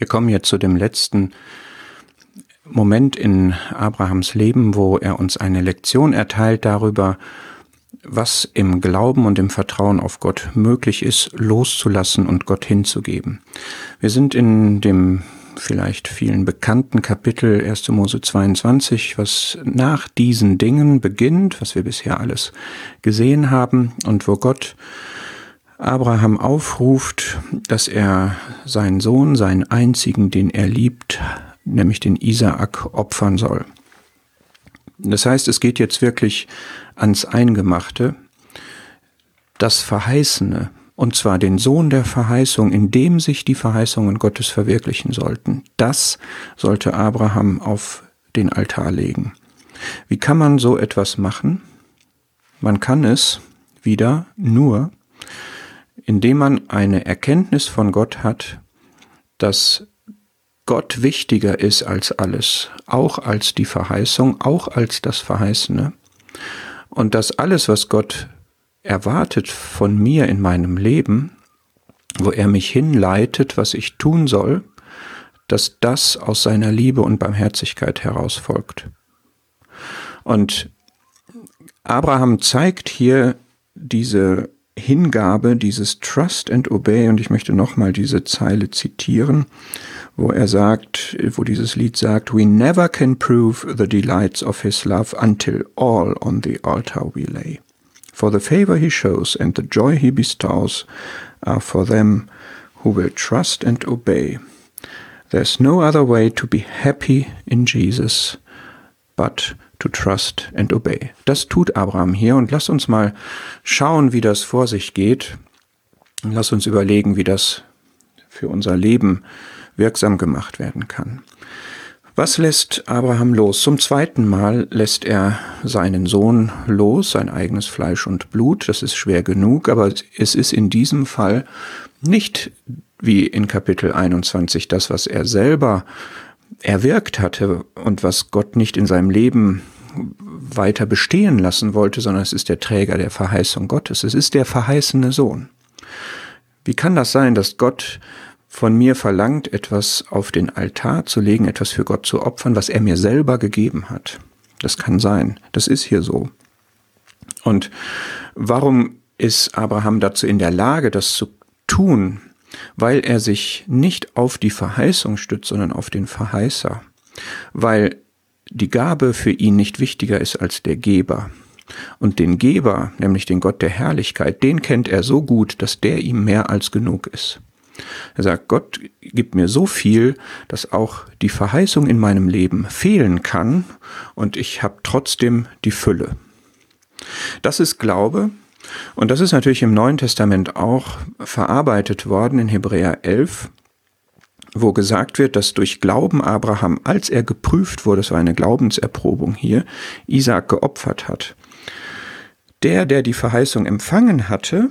Wir kommen jetzt zu dem letzten Moment in Abrahams Leben, wo er uns eine Lektion erteilt darüber, was im Glauben und im Vertrauen auf Gott möglich ist, loszulassen und Gott hinzugeben. Wir sind in dem vielleicht vielen bekannten Kapitel 1. Mose 22, was nach diesen Dingen beginnt, was wir bisher alles gesehen haben und wo Gott Abraham aufruft, dass er seinen Sohn, seinen einzigen, den er liebt, nämlich den Isaak, opfern soll. Das heißt, es geht jetzt wirklich ans Eingemachte, das Verheißene, und zwar den Sohn der Verheißung, in dem sich die Verheißungen Gottes verwirklichen sollten. Das sollte Abraham auf den Altar legen. Wie kann man so etwas machen? Man kann es wieder nur, indem man eine Erkenntnis von Gott hat, dass Gott wichtiger ist als alles, auch als die Verheißung, auch als das Verheißene. Und dass alles, was Gott erwartet von mir in meinem Leben, wo er mich hinleitet, was ich tun soll, dass das aus seiner Liebe und Barmherzigkeit herausfolgt. Und Abraham zeigt hier diese Hingabe, dieses Trust and Obey, und ich möchte nochmal diese Zeile zitieren, wo er sagt, wo dieses Lied sagt, We never can prove the delights of his love until all on the altar we lay. For the favor he shows and the joy he bestows are for them who will trust and obey. There's no other way to be happy in Jesus but to trust and obey. Das tut Abraham hier und lass uns mal schauen, wie das vor sich geht. Lass uns überlegen, wie das für unser Leben wirksam gemacht werden kann. Was lässt Abraham los? Zum zweiten Mal lässt er seinen Sohn los, sein eigenes Fleisch und Blut. Das ist schwer genug, aber es ist in diesem Fall nicht wie in Kapitel 21 das, was er selber erwirkt hatte und was Gott nicht in seinem Leben weiter bestehen lassen wollte, sondern es ist der Träger der Verheißung Gottes. Es ist der verheißene Sohn. Wie kann das sein, dass Gott von mir verlangt, etwas auf den Altar zu legen, etwas für Gott zu opfern, was er mir selber gegeben hat. Das kann sein. Das ist hier so. Und warum ist Abraham dazu in der Lage, das zu tun? Weil er sich nicht auf die Verheißung stützt, sondern auf den Verheißer. Weil die Gabe für ihn nicht wichtiger ist als der Geber. Und den Geber, nämlich den Gott der Herrlichkeit, den kennt er so gut, dass der ihm mehr als genug ist. Er sagt, Gott gibt mir so viel, dass auch die Verheißung in meinem Leben fehlen kann und ich habe trotzdem die Fülle. Das ist Glaube und das ist natürlich im Neuen Testament auch verarbeitet worden in Hebräer 11 wo gesagt wird, dass durch Glauben Abraham, als er geprüft wurde, es war eine Glaubenserprobung hier, Isaak geopfert hat. Der, der die Verheißung empfangen hatte,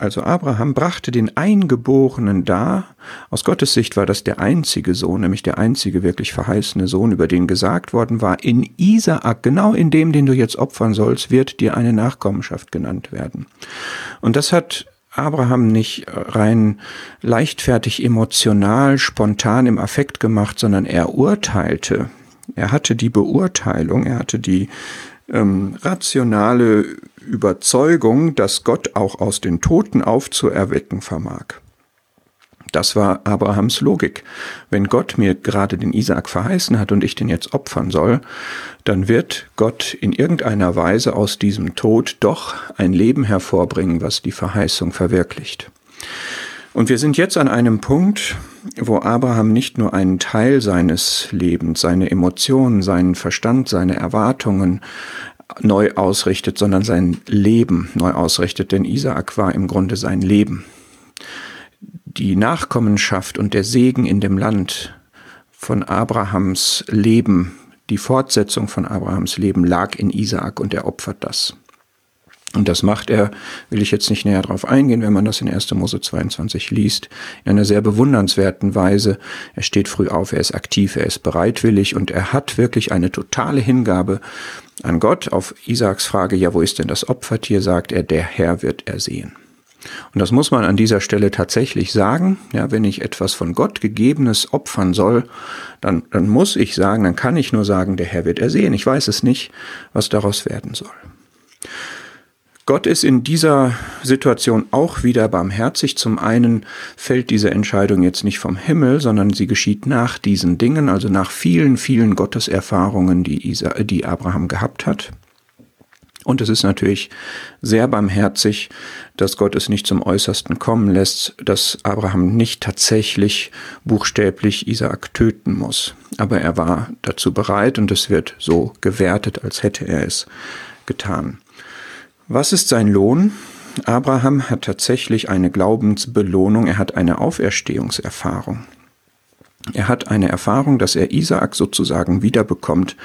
also Abraham brachte den Eingeborenen dar. Aus Gottes Sicht war das der einzige Sohn, nämlich der einzige wirklich verheißene Sohn, über den gesagt worden war, in Isaak, genau in dem, den du jetzt opfern sollst, wird dir eine Nachkommenschaft genannt werden. Und das hat Abraham nicht rein leichtfertig, emotional, spontan im Affekt gemacht, sondern er urteilte. Er hatte die Beurteilung, er hatte die ähm, rationale Überzeugung, dass Gott auch aus den Toten aufzuerwecken vermag. Das war Abrahams Logik. Wenn Gott mir gerade den Isaak verheißen hat und ich den jetzt opfern soll, dann wird Gott in irgendeiner Weise aus diesem Tod doch ein Leben hervorbringen, was die Verheißung verwirklicht. Und wir sind jetzt an einem Punkt, wo Abraham nicht nur einen Teil seines Lebens, seine Emotionen, seinen Verstand, seine Erwartungen neu ausrichtet, sondern sein Leben neu ausrichtet, denn Isaak war im Grunde sein Leben. Die Nachkommenschaft und der Segen in dem Land von Abrahams Leben, die Fortsetzung von Abrahams Leben lag in Isaak und er opfert das. Und das macht er, will ich jetzt nicht näher darauf eingehen, wenn man das in 1. Mose 22 liest, in einer sehr bewundernswerten Weise. Er steht früh auf, er ist aktiv, er ist bereitwillig und er hat wirklich eine totale Hingabe an Gott. Auf Isaaks Frage, ja, wo ist denn das Opfertier, sagt er, der Herr wird ersehen. Und das muss man an dieser Stelle tatsächlich sagen. Ja, wenn ich etwas von Gott gegebenes opfern soll, dann, dann muss ich sagen, dann kann ich nur sagen, der Herr wird ersehen. Ich weiß es nicht, was daraus werden soll. Gott ist in dieser Situation auch wieder barmherzig. Zum einen fällt diese Entscheidung jetzt nicht vom Himmel, sondern sie geschieht nach diesen Dingen, also nach vielen, vielen Gotteserfahrungen, die, Isa, die Abraham gehabt hat. Und es ist natürlich sehr barmherzig, dass Gott es nicht zum Äußersten kommen lässt, dass Abraham nicht tatsächlich buchstäblich Isaak töten muss. Aber er war dazu bereit und es wird so gewertet, als hätte er es getan. Was ist sein Lohn? Abraham hat tatsächlich eine Glaubensbelohnung, er hat eine Auferstehungserfahrung. Er hat eine Erfahrung, dass er Isaak sozusagen wiederbekommt,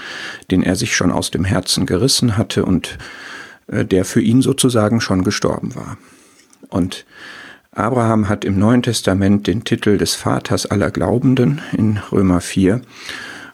den er sich schon aus dem Herzen gerissen hatte und äh, der für ihn sozusagen schon gestorben war. Und Abraham hat im Neuen Testament den Titel des Vaters aller Glaubenden in Römer 4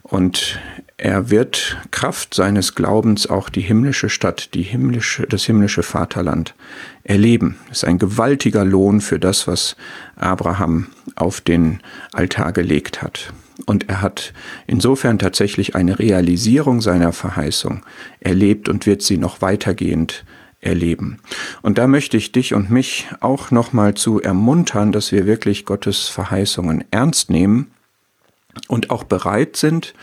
und er wird Kraft seines Glaubens auch die himmlische Stadt, die himmlische, das himmlische Vaterland erleben. Das ist ein gewaltiger Lohn für das, was Abraham auf den Altar gelegt hat. Und er hat insofern tatsächlich eine Realisierung seiner Verheißung erlebt und wird sie noch weitergehend erleben. Und da möchte ich dich und mich auch nochmal zu ermuntern, dass wir wirklich Gottes Verheißungen ernst nehmen und auch bereit sind,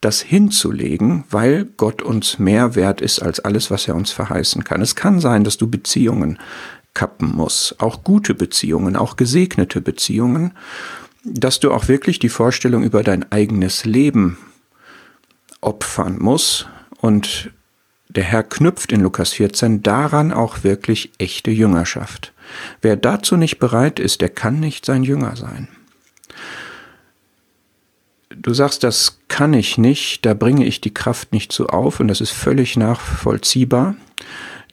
das hinzulegen, weil Gott uns mehr wert ist als alles, was er uns verheißen kann. Es kann sein, dass du Beziehungen kappen musst, auch gute Beziehungen, auch gesegnete Beziehungen, dass du auch wirklich die Vorstellung über dein eigenes Leben opfern musst und der Herr knüpft in Lukas 14 daran auch wirklich echte Jüngerschaft. Wer dazu nicht bereit ist, der kann nicht sein Jünger sein. Du sagst, das kann ich nicht, da bringe ich die Kraft nicht zu auf und das ist völlig nachvollziehbar.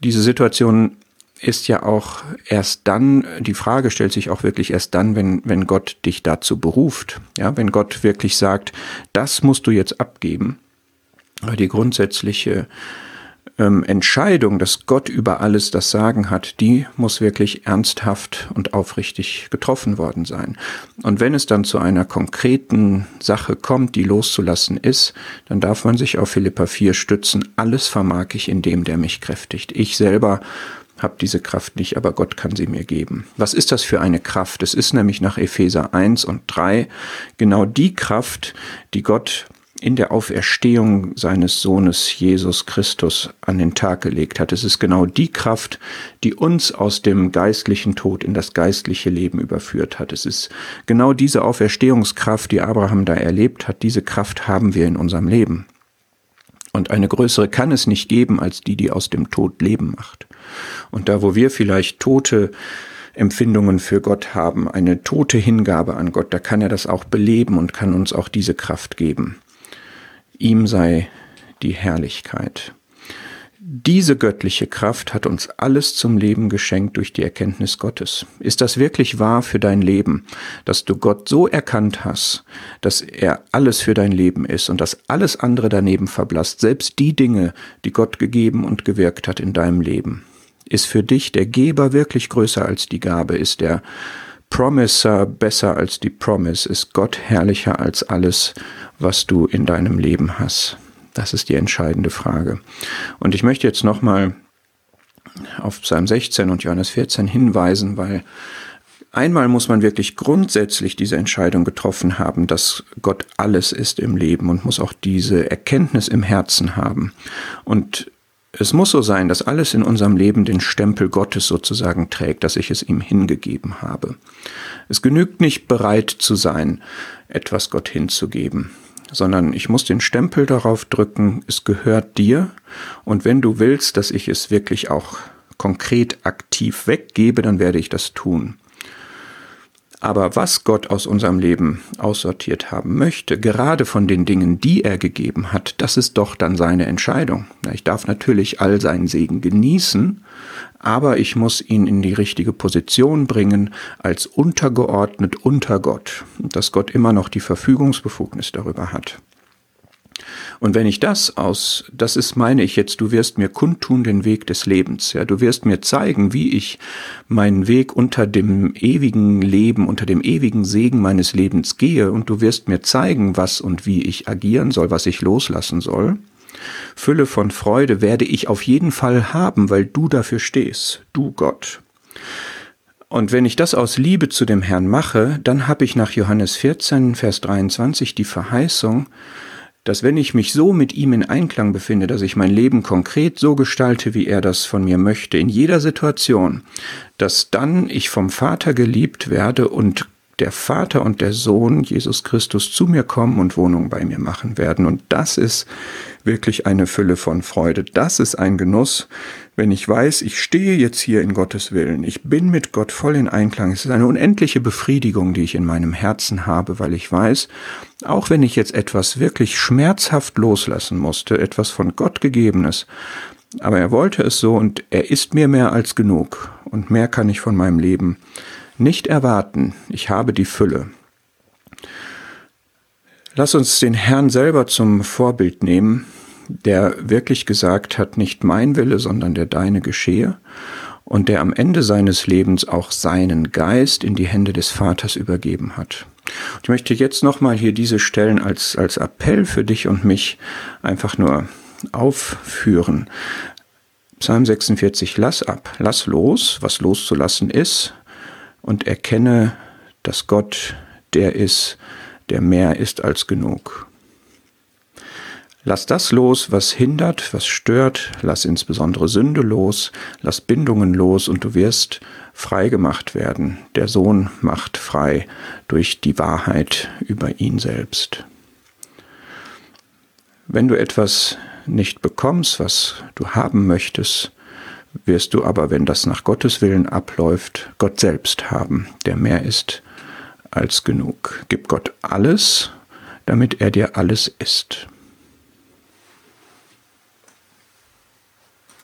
Diese Situation ist ja auch erst dann, die Frage stellt sich auch wirklich erst dann, wenn, wenn Gott dich dazu beruft. Ja, wenn Gott wirklich sagt, das musst du jetzt abgeben. Die grundsätzliche ähm, Entscheidung, dass Gott über alles das Sagen hat, die muss wirklich ernsthaft und aufrichtig getroffen worden sein. Und wenn es dann zu einer konkreten Sache kommt, die loszulassen ist, dann darf man sich auf Philippa 4 stützen. Alles vermag ich in dem, der mich kräftigt. Ich selber habe diese Kraft nicht, aber Gott kann sie mir geben. Was ist das für eine Kraft? Es ist nämlich nach Epheser 1 und 3 genau die Kraft, die Gott in der Auferstehung seines Sohnes Jesus Christus an den Tag gelegt hat. Es ist genau die Kraft, die uns aus dem geistlichen Tod in das geistliche Leben überführt hat. Es ist genau diese Auferstehungskraft, die Abraham da erlebt hat. Diese Kraft haben wir in unserem Leben. Und eine größere kann es nicht geben, als die, die aus dem Tod Leben macht. Und da, wo wir vielleicht tote Empfindungen für Gott haben, eine tote Hingabe an Gott, da kann er das auch beleben und kann uns auch diese Kraft geben. Ihm sei die Herrlichkeit. Diese göttliche Kraft hat uns alles zum Leben geschenkt durch die Erkenntnis Gottes. Ist das wirklich wahr für dein Leben, dass du Gott so erkannt hast, dass er alles für dein Leben ist und dass alles andere daneben verblasst, selbst die Dinge, die Gott gegeben und gewirkt hat in deinem Leben? Ist für dich der Geber wirklich größer als die Gabe? Ist der Promiser besser als die Promise? Ist Gott herrlicher als alles, was du in deinem Leben hast? Das ist die entscheidende Frage. Und ich möchte jetzt nochmal auf Psalm 16 und Johannes 14 hinweisen, weil einmal muss man wirklich grundsätzlich diese Entscheidung getroffen haben, dass Gott alles ist im Leben und muss auch diese Erkenntnis im Herzen haben. Und es muss so sein, dass alles in unserem Leben den Stempel Gottes sozusagen trägt, dass ich es ihm hingegeben habe. Es genügt nicht bereit zu sein, etwas Gott hinzugeben, sondern ich muss den Stempel darauf drücken, es gehört dir und wenn du willst, dass ich es wirklich auch konkret aktiv weggebe, dann werde ich das tun. Aber was Gott aus unserem Leben aussortiert haben möchte, gerade von den Dingen, die er gegeben hat, das ist doch dann seine Entscheidung. Ich darf natürlich all seinen Segen genießen, aber ich muss ihn in die richtige Position bringen als untergeordnet unter Gott, dass Gott immer noch die Verfügungsbefugnis darüber hat. Und wenn ich das aus, das ist, meine ich jetzt, du wirst mir kundtun den Weg des Lebens, ja, du wirst mir zeigen, wie ich meinen Weg unter dem ewigen Leben, unter dem ewigen Segen meines Lebens gehe und du wirst mir zeigen, was und wie ich agieren soll, was ich loslassen soll. Fülle von Freude werde ich auf jeden Fall haben, weil du dafür stehst, du Gott. Und wenn ich das aus Liebe zu dem Herrn mache, dann habe ich nach Johannes 14, Vers 23 die Verheißung, dass wenn ich mich so mit ihm in Einklang befinde, dass ich mein Leben konkret so gestalte, wie er das von mir möchte, in jeder Situation, dass dann ich vom Vater geliebt werde und der Vater und der Sohn Jesus Christus zu mir kommen und Wohnung bei mir machen werden. Und das ist wirklich eine Fülle von Freude. Das ist ein Genuss, wenn ich weiß, ich stehe jetzt hier in Gottes Willen. Ich bin mit Gott voll in Einklang. Es ist eine unendliche Befriedigung, die ich in meinem Herzen habe, weil ich weiß, auch wenn ich jetzt etwas wirklich schmerzhaft loslassen musste, etwas von Gott gegebenes, aber er wollte es so und er ist mir mehr als genug und mehr kann ich von meinem Leben nicht erwarten, ich habe die Fülle. Lass uns den Herrn selber zum Vorbild nehmen, der wirklich gesagt hat, nicht mein Wille, sondern der deine geschehe, und der am Ende seines Lebens auch seinen Geist in die Hände des Vaters übergeben hat. Und ich möchte jetzt nochmal hier diese Stellen als, als Appell für dich und mich einfach nur aufführen. Psalm 46, lass ab, lass los, was loszulassen ist, und erkenne, dass Gott der ist, der mehr ist als genug. Lass das los, was hindert, was stört, lass insbesondere Sünde los, lass Bindungen los und du wirst frei gemacht werden. Der Sohn macht frei durch die Wahrheit über ihn selbst. Wenn du etwas nicht bekommst, was du haben möchtest, wirst du aber, wenn das nach Gottes Willen abläuft, Gott selbst haben, der mehr ist als genug. Gib Gott alles, damit er dir alles ist.